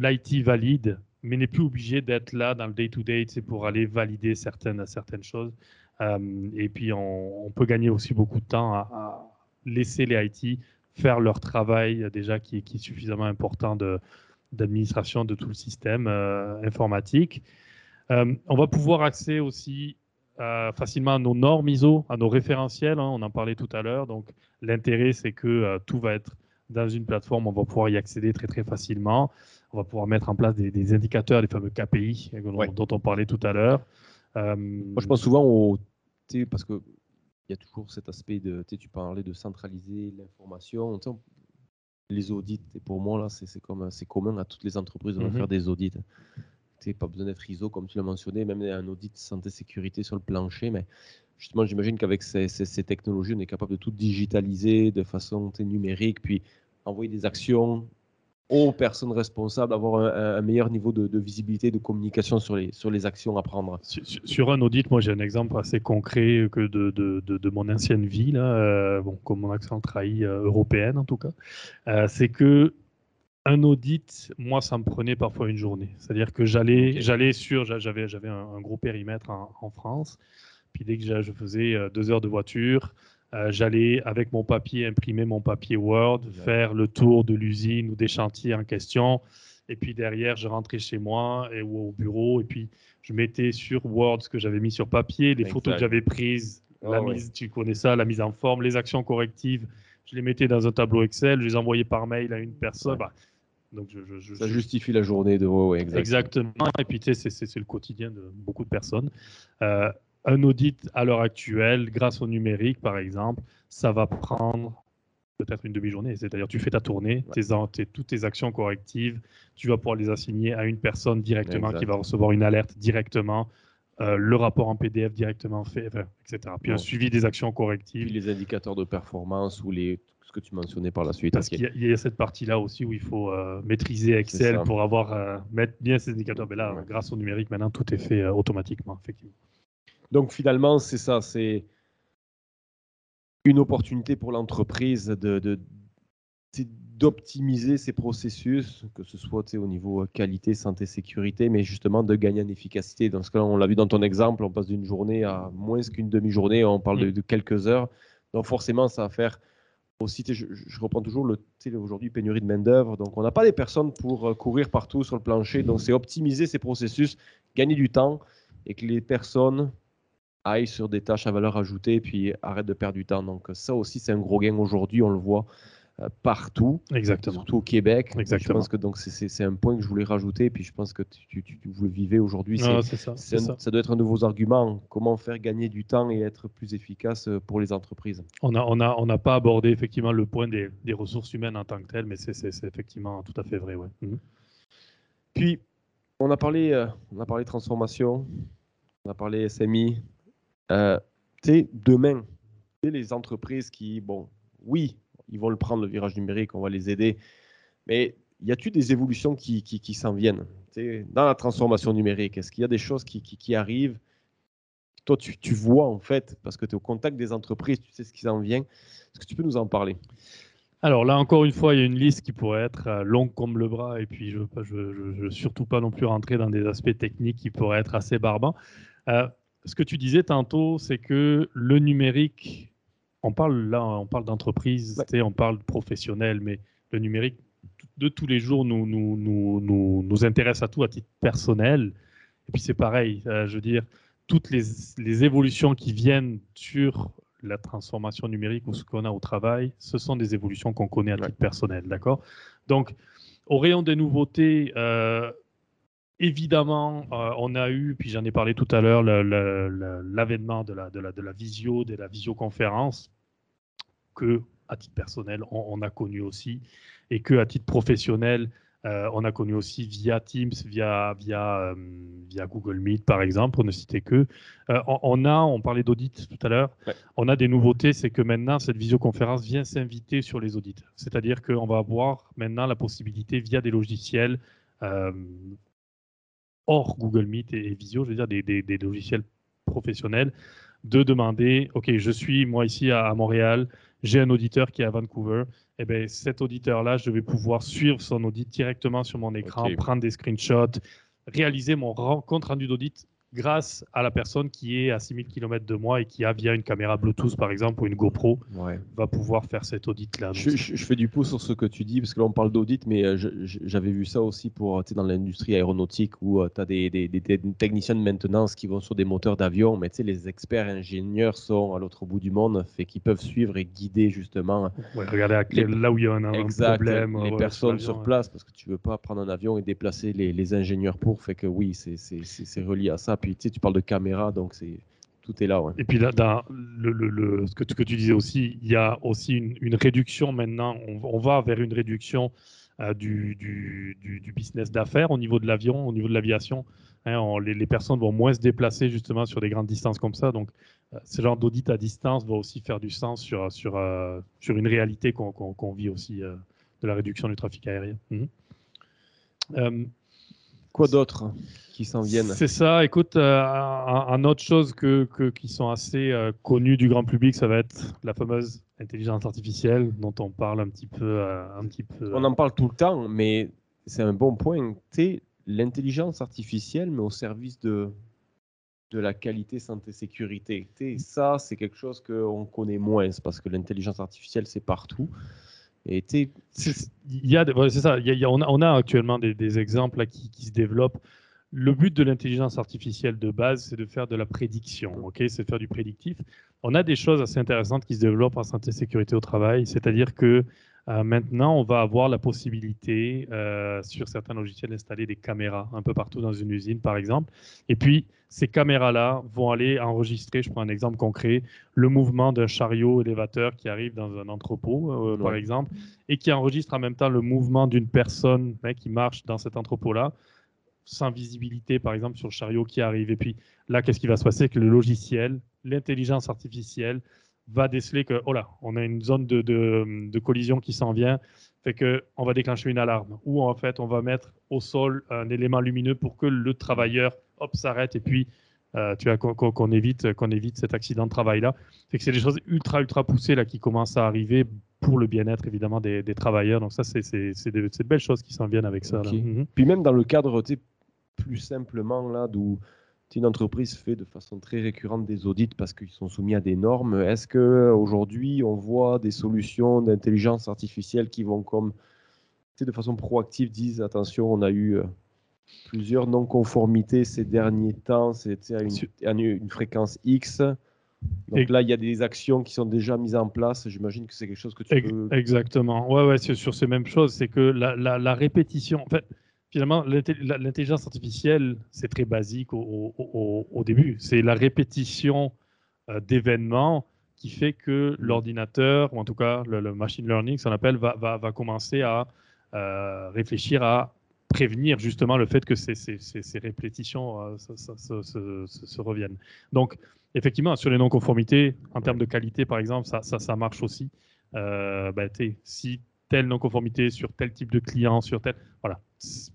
l'IT valide, mais n'est plus obligé d'être là dans le day-to-day c'est pour aller valider certaines, certaines choses. Euh, et puis, on, peut gagner aussi beaucoup de temps à, laisser les IT faire leur travail déjà qui, est suffisamment important d'administration de, tout le système informatique. on va pouvoir accéder aussi euh, facilement à nos normes ISO, à nos référentiels. Hein, on en parlait tout à l'heure. Donc, l'intérêt, c'est que euh, tout va être dans une plateforme. On va pouvoir y accéder très, très facilement. On va pouvoir mettre en place des, indicateurs, les fameux KPI dont, on parlait tout à l'heure. Euh, Moi, je pense souvent au. Parce qu'il y a toujours cet aspect de. Tu parlais de centraliser l'information. Les audits, et pour moi, là, c'est comme c'est commun à toutes les entreprises de mm-hmm. faire des audits pas besoin d'être ISO, comme tu l'as mentionné, même un audit santé-sécurité sur le plancher. Mais justement, j'imagine qu'avec ces, technologies, on est capable de tout digitaliser de façon numérique, puis envoyer des actions aux personnes responsables, avoir un, meilleur niveau de, visibilité, de communication sur les, sur les actions à prendre. Sur, un audit, moi j'ai un exemple assez concret que de, de, mon ancienne vie, là, euh, bon, comme mon accent trahi euh, européenne en tout cas, euh, c'est que un audit, moi, ça me prenait parfois une journée. C'est-à-dire que j'allais, j'allais sur, j'avais, j'avais un, gros périmètre en, France. Puis dès que je faisais deux heures de voiture, euh, j'allais avec mon papier imprimer mon papier Word, faire le tour de l'usine ou des chantiers en question. Et puis derrière, je rentrais chez moi et, ou au bureau et puis je mettais sur Word ce que j'avais mis sur papier, les photos que j'avais prises, la oh, mise, tu connais ça, la mise en forme, les actions correctives. Je les mettais dans un tableau Excel, je les envoyais par mail à une personne. Bah, donc je, ça justifie la journée de ouais, exactement. Et puis tu sais, c'est le quotidien de beaucoup de personnes. Euh, un audit à l'heure actuelle, grâce au numérique par exemple, ça va prendre peut-être une demi-journée. C'est-à-dire tu fais ta tournée, tes, toutes tes actions correctives, tu vas pouvoir les assigner à une personne directement qui va recevoir une alerte directement. Euh, le rapport en PDF directement fait, etc. Puis un suivi des actions correctives. Puis les indicateurs de performance ou les que tu mentionnais par la suite. Parce qu'il y, a cette partie-là aussi où il faut euh, maîtriser Excel pour avoir euh, mettre bien ces indicateurs. Mais là, grâce au numérique, maintenant, tout est fait automatiquement, effectivement. Donc finalement, c'est ça, c'est une opportunité pour l'entreprise de, d'optimiser ses processus, que ce soit au niveau qualité, santé, sécurité, mais justement de gagner en efficacité. Dans ce cas, on l'a vu dans ton exemple, on passe d'une journée à moins qu'une demi-journée, on parle de, mm. de, quelques heures. Donc forcément, ça va faire aussi, je, reprends toujours le aujourd'hui pénurie de main d'œuvre, donc on n'a pas les personnes pour euh, courir partout sur le plancher, donc c'est optimiser ces processus, gagner du temps et que les personnes aillent sur des tâches à valeur ajoutée, puis arrêtent de perdre du temps. Donc ça aussi c'est un gros gain aujourd'hui, on le voit euh, partout, Exactement. surtout au Québec. Exactement. Je pense que donc c'est un point que je voulais rajouter, puis je pense que tu, tu, vous le vivez aujourd'hui. Ça, ça. doit être un de vos arguments. Comment faire gagner du temps et être plus efficace euh, pour les entreprises? On n'a on a, on a pas abordé effectivement le point des, des, ressources humaines en tant que tel, mais c'est effectivement tout à fait vrai. Ouais. Mhm. Puis on a parlé, euh, on a parlé transformation, on a parlé SMI. Euh, demain, les entreprises qui, bon, oui, ils vont le prendre, le virage numérique, on va les aider. Mais y a-t-il des évolutions qui, qui, s'en viennent? Dans la transformation numérique Est-ce qu'il y a des choses qui, qui arrivent? Toi, tu, vois en fait, parce que tu es au contact des entreprises, tu sais ce qui s'en vient. Est-ce que tu peux nous en parler? Alors là, encore une fois, il y a une liste qui pourrait être euh, longue comme le bras, et puis je ne veux, surtout pas non plus rentrer dans des aspects techniques qui pourraient être assez barbants. Euh, ce que tu disais tantôt, c'est que le numérique on parle là, on parle d'entreprise, on parle de professionnel, mais le numérique de tous les jours nous, nous, nous, nous, intéresse à tout à titre personnel. Et puis c'est pareil, euh, je veux dire, toutes les, les, évolutions qui viennent sur la transformation numérique ou ce qu'on a au travail, ce sont des évolutions qu'on connaît à titre personnel, d'accord? Donc, au rayon des nouveautés, euh, évidemment, euh, on a eu, puis j'en ai parlé tout à l'heure, l'avènement de la, de, la, de la visio, de la visioconférence. que à titre personnel, on, a connu aussi, et que à titre professionnel, euh, on a connu aussi via Teams, via, via, euh, via Google Meet, par exemple, pour ne citer que. Euh, on, a, on parlait d'audit tout à l'heure, on a des nouveautés, c'est que maintenant, cette visioconférence vient s'inviter sur les audits. C'est-à-dire qu'on va avoir maintenant la possibilité, via des logiciels hors Google Meet et, Visio, je veux dire des, des, logiciels professionnels, de demander, OK, je suis moi ici à Montréal, j'ai un auditeur qui est à Vancouver, et eh bien, cet auditeur-là, je vais pouvoir suivre son audit directement sur mon écran, prendre des screenshots, réaliser mon compte rendu d'audit grâce à la personne qui est à 6000 km de moi et qui a via une caméra Bluetooth par exemple ou une GoPro va pouvoir faire cet audit là. Je, fais du pouce sur ce que tu dis parce que là on parle d'audit mais euh, j'avais vu ça aussi pour dans l'industrie aéronautique où euh, tu as des, des, techniciens de maintenance qui vont sur des moteurs d'avion mais tu sais les experts ingénieurs sont à l'autre bout du monde fait qu'ils peuvent suivre et guider justement regarder là où il y a un, problème les personnes sur place parce que tu veux pas prendre un avion et déplacer les, les ingénieurs pour fait que oui c'est relié à ça puis tu, sais, tu parles de caméra, donc c'est tout est là. Et puis là, dans le, ce, que, tu disais aussi, il y a aussi une, réduction maintenant. On, va vers une réduction euh, du, du, du, business d'affaires au niveau de l'avion, au niveau de l'aviation. Hein, les, personnes vont moins se déplacer justement sur des grandes distances comme ça. Donc, euh, ce genre d'audit à distance va aussi faire du sens sur, sur, euh, sur une réalité qu'on vit aussi de la réduction du trafic aérien. Mhm. Quoi d'autre qui s'en viennent? C'est ça. Écoute, euh, un, autre chose que, qui sont assez euh, connues du grand public, ça va être la fameuse intelligence artificielle dont on parle un petit peu. Euh, un petit peu on en parle tout le temps, mais c'est un bon point. Tu l'intelligence artificielle, mais au service de, de la qualité santé-sécurité. Ça, c'est quelque chose qu'on connaît moins, parce que l'intelligence artificielle, c'est partout. Il y a, c'est ça. Y a, on, a, actuellement des, exemples qui, se développent. Le but de l'intelligence artificielle de base, c'est de faire de la prédiction. Ok, c'est de faire du prédictif. On a des choses assez intéressantes qui se développent en santé sécurité au travail. C'est-à-dire que euh, maintenant, on va avoir la possibilité euh, sur certains logiciels d'installer des caméras un peu partout dans une usine, par exemple. Et puis, ces caméras-là vont aller enregistrer, je prends un exemple concret, le mouvement d'un chariot élévateur qui arrive dans un entrepôt, euh, par exemple, et qui enregistre en même temps le mouvement d'une personne hein, qui marche dans cet entrepôt-là, sans visibilité, par exemple, sur le chariot qui arrive. Et puis là, qu'est-ce qui va se passer? Que le logiciel, l'intelligence artificielle, va déceler que, oh là, on a une zone de, de, collision qui s'en vient, fait qu'on va déclencher une alarme. Ou en fait, on va mettre au sol un élément lumineux pour que le travailleur, hop, s'arrête et puis euh, tu as qu'on évite qu'on évite cet accident de travail là. Fait que c'est des choses ultra ultra poussées là qui commencent à arriver pour le bien-être évidemment des, des, travailleurs. Donc ça c'est de, de, belles choses qui s'en viennent avec ça. Mhm. Puis même dans le cadre plus simplement là d'où une entreprise fait de façon très récurrente des audits parce qu'ils sont soumis à des normes. Est-ce que aujourd'hui on voit des solutions d'intelligence artificielle qui vont comme de façon proactive disent attention, on a eu euh, plusieurs non-conformités ces derniers temps, c'était à une, une, fréquence X. Donc là, il y a des actions qui sont déjà mises en place. J'imagine que c'est quelque chose que tu peux... Exactement. Ouais, ouais, c'est sur ces mêmes choses. C'est que la, la, la, répétition, en fait, finalement, l'intelligence artificielle, c'est très basique au, début. C'est la répétition euh, d'événements qui fait que l'ordinateur, ou en tout cas le, machine learning, ça appelle, va, va, va, commencer à euh, réfléchir à prévenir justement le fait que ces, ces, ces, répétitions euh, se, reviennent. Donc, effectivement, sur les non-conformités, en termes de qualité, par exemple, ça, ça, marche aussi. Euh, bah, si telle non-conformité sur tel type de client, sur tel... Voilà,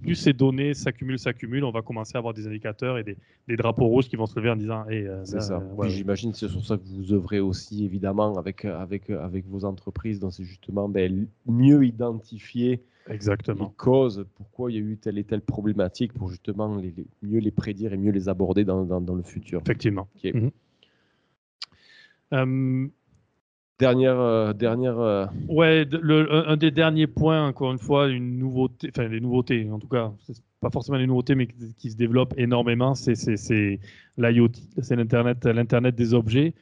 plus ces données s'accumulent, s'accumulent, on va commencer à avoir des indicateurs et des, drapeaux rouges qui vont se lever en disant euh, c'est ça. Euh, j'imagine que c'est sur ça que vous œuvrez aussi, évidemment, avec, avec, avec vos entreprises. Donc, c'est justement ben, mieux identifier Exactement. les causes, pourquoi il y a eu telle et telle problématique pour justement les, mieux les prédire et mieux les aborder dans, dans, le futur. Effectivement. Mhm. Euh, Dernière, euh, dernière. Euh, ouais, le, un des derniers points, encore une fois, une nouveauté, enfin les nouveautés, en tout cas, pas forcément les nouveautés, mais qui, se développent énormément, c'est l'IoT, c'est l'internet, l'internet des objets.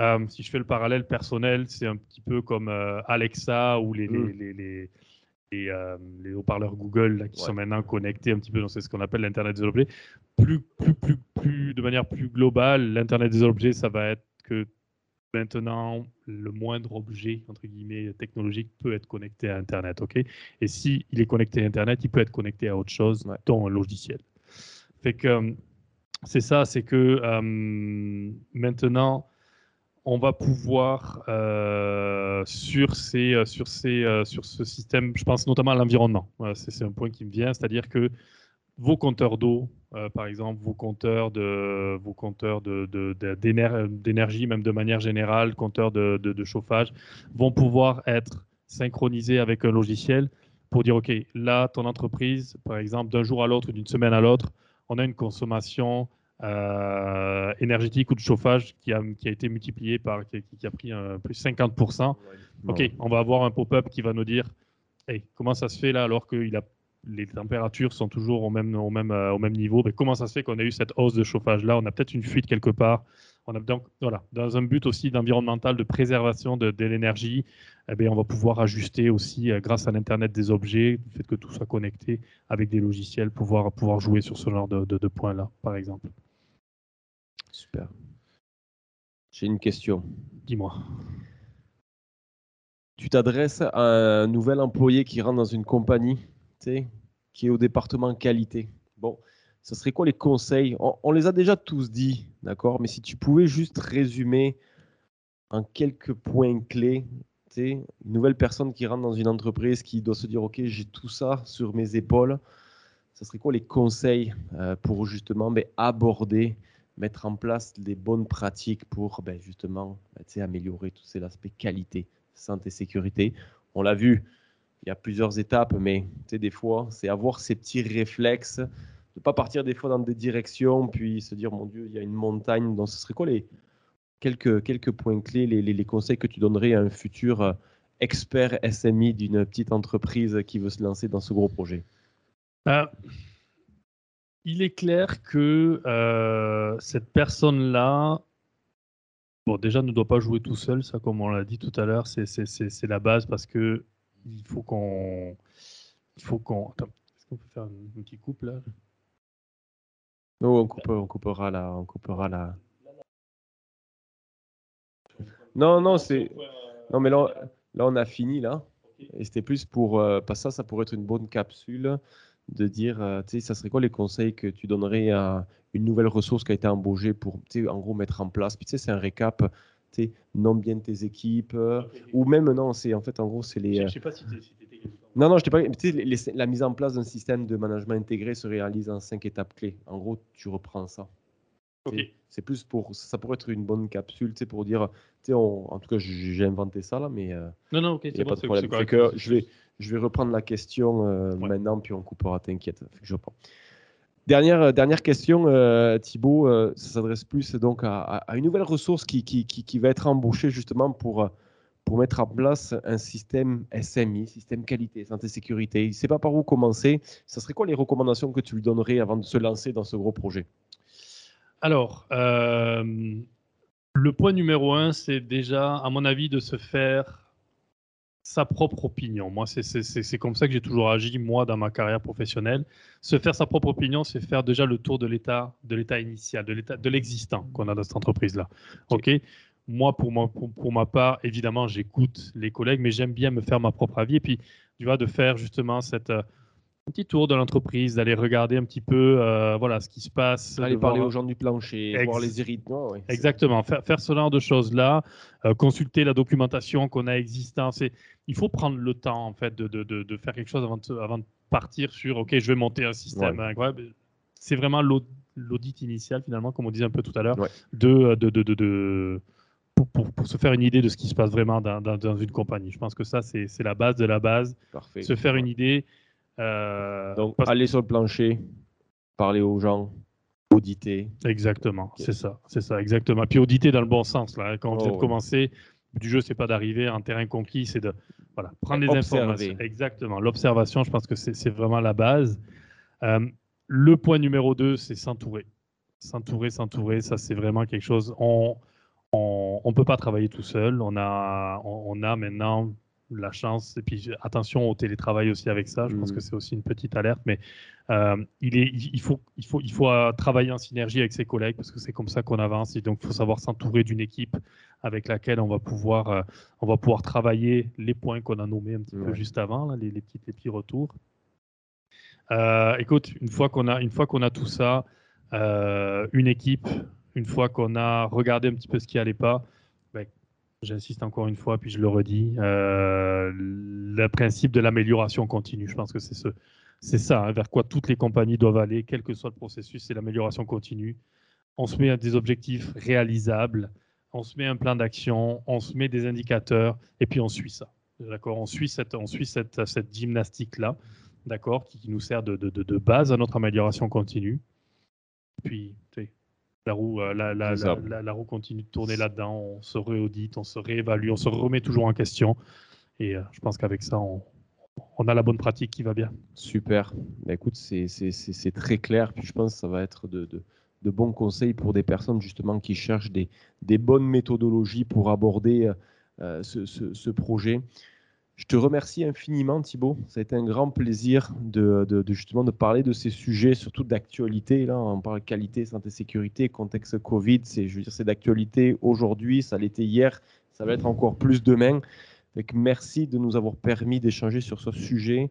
Euh, si je fais le parallèle personnel, c'est un petit peu comme Alexa ou les, les, les, les, haut-parleurs Google là, qui sont maintenant connectés un petit peu dans ce qu'on appelle l'internet des objets. Plus, plus, plus, plus, de manière plus globale, l'internet des objets, ça va être que maintenant, le moindre objet, entre guillemets, technologique peut être connecté à Internet. ok? Et s'il il est connecté à Internet, il peut être connecté à autre chose, dont un logiciel. Fait que c'est ça, c'est que euh, maintenant, on va pouvoir euh, sur, ces, euh, sur, ces, sur ce système, je pense notamment à l'environnement. c'est un point qui me vient, c'est-à-dire que vos compteurs d'eau, par exemple, vos compteurs de vos compteurs d'énergie, même de manière générale, compteurs de, de, chauffage, vont pouvoir être synchronisés avec un logiciel pour dire OK, là, ton entreprise, par exemple, d'un jour à l'autre, d'une semaine à l'autre, on a une consommation euh, énergétique ou de chauffage qui a, qui a été multipliée par, qui, a pris un, plus 50%. Ok, on va avoir un pop-up qui va nous dire hey, comment ça se fait là alors que il a, les températures sont toujours au même, au même, euh, au même niveau Mais Comment ça se fait qu'on a eu cette hausse de chauffage là On a peut-être une fuite quelque part. On a donc, voilà, dans un but aussi d'environnemental, de préservation de, de l'énergie, eh on va pouvoir ajuster aussi, euh, grâce à l'Internet des objets, le fait que tout soit connecté avec des logiciels, pouvoir, pouvoir jouer sur ce genre de, de, points-là, par exemple. Super. J'ai une question. Dis-moi. Tu t'adresses à un nouvel employé qui rentre dans une compagnie, qui est au département qualité. Bon, ce serait quoi les conseils? On, les a déjà tous dit, d'accord? Mais si tu pouvais juste résumer en quelques points clés, une nouvelle personne qui rentre dans une entreprise qui doit se dire, OK, j'ai tout ça sur mes épaules, ce serait quoi les conseils euh, pour justement ben, aborder, mettre en place les bonnes pratiques pour ben, justement ben, améliorer tous ces aspects qualité, santé, sécurité? On l'a vu, il y a plusieurs étapes, mais des fois, c'est avoir ces petits réflexes ne pas partir des fois dans des directions, puis se dire, mon Dieu, il y a une montagne. Donc, ce serait quoi les quelques, quelques points clés, les, les, conseils que tu donnerais à un futur euh, expert SMI d'une petite entreprise qui veut se lancer dans ce gros projet? Euh, Il est clair que euh, cette personne-là, bon, déjà ne doit pas jouer tout seul, ça comme on l'a dit tout à l'heure, c'est la base parce que il faut qu'on... Il faut qu'on... Est-ce qu'on peut faire un petit couple là? On, on coupera là, on coupera là. Non, non, c'est. Non, mais là, là, on a fini là. Et c'était plus pour. Euh, pas ça, ça pourrait être une bonne capsule de dire, euh, tu sais, ça serait quoi les conseils que tu donnerais à une nouvelle ressource qui a été embauchée pour, tu sais, en gros, mettre en place. Puis, tu sais, c'est un récap, nomme bien tes équipes. Ou même, non, c'est en fait, en gros, c'est les. Je, ne sais pas si non, non, je t'ai pas. La mise en place d'un système de management intégré se réalise en cinq étapes clés. En gros, tu reprends ça. C'est plus pour. Ça pourrait être une bonne capsule, tu sais, pour dire. Tu sais, en tout cas, j'ai inventé ça là, mais. Euh, non, non, ok, c'est pas de problème. que je vais, je vais reprendre la question euh, maintenant, puis on coupera, t'inquiète. Je reprends. Dernière, euh, dernière question, Thibaut, ça s'adresse plus donc à, une nouvelle ressource qui, qui, va être embauchée justement pour pour mettre en place un système SMI, système qualité, santé, sécurité. Il ne sait pas par où commencer. Ce serait quoi les recommandations que tu lui donnerais avant de se lancer dans ce gros projet? Alors, euh, le point numéro un, c'est déjà, à mon avis, de se faire sa propre opinion. Moi, c'est comme ça que j'ai toujours agi, moi, dans ma carrière professionnelle. Se faire sa propre opinion, c'est faire déjà le tour de l'état de l'état initial, de l'état de l'existant qu'on a dans cette entreprise-là. OK, moi, pour ma, pour, ma part, évidemment, j'écoute les collègues, mais j'aime bien me faire ma propre avis. Et puis, tu vois, de faire justement cette euh, petit tour de l'entreprise, d'aller regarder un petit peu euh, voilà, ce qui se passe. Aller parler aux gens du plancher, voir les irritants. Exactement, faire, faire ce genre de choses-là, euh, consulter la documentation qu'on a existante. Il faut prendre le temps, en fait, de, de, de, faire quelque chose avant de, avant de partir sur, OK, je vais monter un système. C'est vraiment l'audit initial, finalement, comme on disait un peu tout à l'heure, de, de, de pour, se faire une idée de ce qui se passe vraiment dans, une compagnie. Je pense que ça, c'est la base de la base. Parfait. Se faire une idée. Euh, Donc, aller sur le plancher, parler aux gens, auditer. Exactement, c'est ça, c'est ça, exactement. Puis auditer dans le bon sens. Là. Quand on vient de oh, commencer, du jeu, c'est pas d'arriver en terrain conquis, c'est de voilà, prendre des informations. Exactement. L'observation, je pense que c'est vraiment la base. Euh, le point numéro 2, c'est s'entourer. S'entourer, s'entourer, ça c'est vraiment quelque chose. On, on ne peut pas travailler tout seul. On a, on, a maintenant la chance, et puis attention au télétravail aussi avec ça, je pense Mhm. que c'est aussi une petite alerte, mais euh, il, est, il, faut, il, faut, il faut euh, travailler en synergie avec ses collègues parce que c'est comme ça qu'on avance, et donc il faut savoir s'entourer d'une équipe avec laquelle on va pouvoir, euh, on va pouvoir travailler les points qu'on a nommés un petit peu juste avant, là, les, les, petits, les petits retours. Euh, écoute, une fois qu'on a, une fois qu'on a tout ça, une équipe, une fois qu'on a regardé un petit peu ce qui allait pas, j'insiste encore une fois, puis je le redis, euh, le principe de l'amélioration continue. Je pense que c'est ce, ça hein, vers quoi toutes les compagnies doivent aller, quel que soit le processus, c'est l'amélioration continue. On se met à des objectifs réalisables, on se met un plan d'action, on se met des indicateurs, et puis on suit ça. D'accord, on suit cette, cette, cette gymnastique là, d'accord, qui, nous sert de, de, de base à notre amélioration continue. Puis, tu sais, la roue, euh, la, roue continue de tourner là-dedans, on se réaudite, on se réévalue, on se remet toujours en question. Et euh, je pense qu'avec ça, on, on a la bonne pratique qui va bien. Super. Bah, écoute, c'est très clair. Puis je pense que ça va être de, de- de bons conseils pour des personnes justement qui cherchent des, des bonnes méthodologies pour aborder euh, ce, ce- ce projet. Je te remercie infiniment, Thibaut. Ça a été un grand plaisir de, de- de justement de parler de ces sujets, surtout d'actualité. Là, on parle qualité, santé, sécurité, contexte Covid. C'est, je veux dire, c'est d'actualité aujourd'hui. Ça l'était hier. Ça va être encore plus demain. Que merci de nous avoir permis d'échanger sur ce sujet.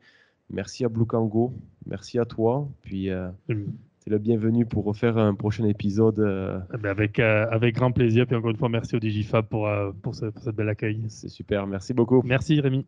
Merci à Blue Kango. Merci à toi. Puis, euh, c'est le bienvenu pour refaire un prochain épisode. euh, Eh ben, avec, euh, avec grand plaisir. Puis encore une fois, merci au Digifab pour, euh, pour, ce- pour cette belle accueil. c'est super. Merci beaucoup. Merci Rémi.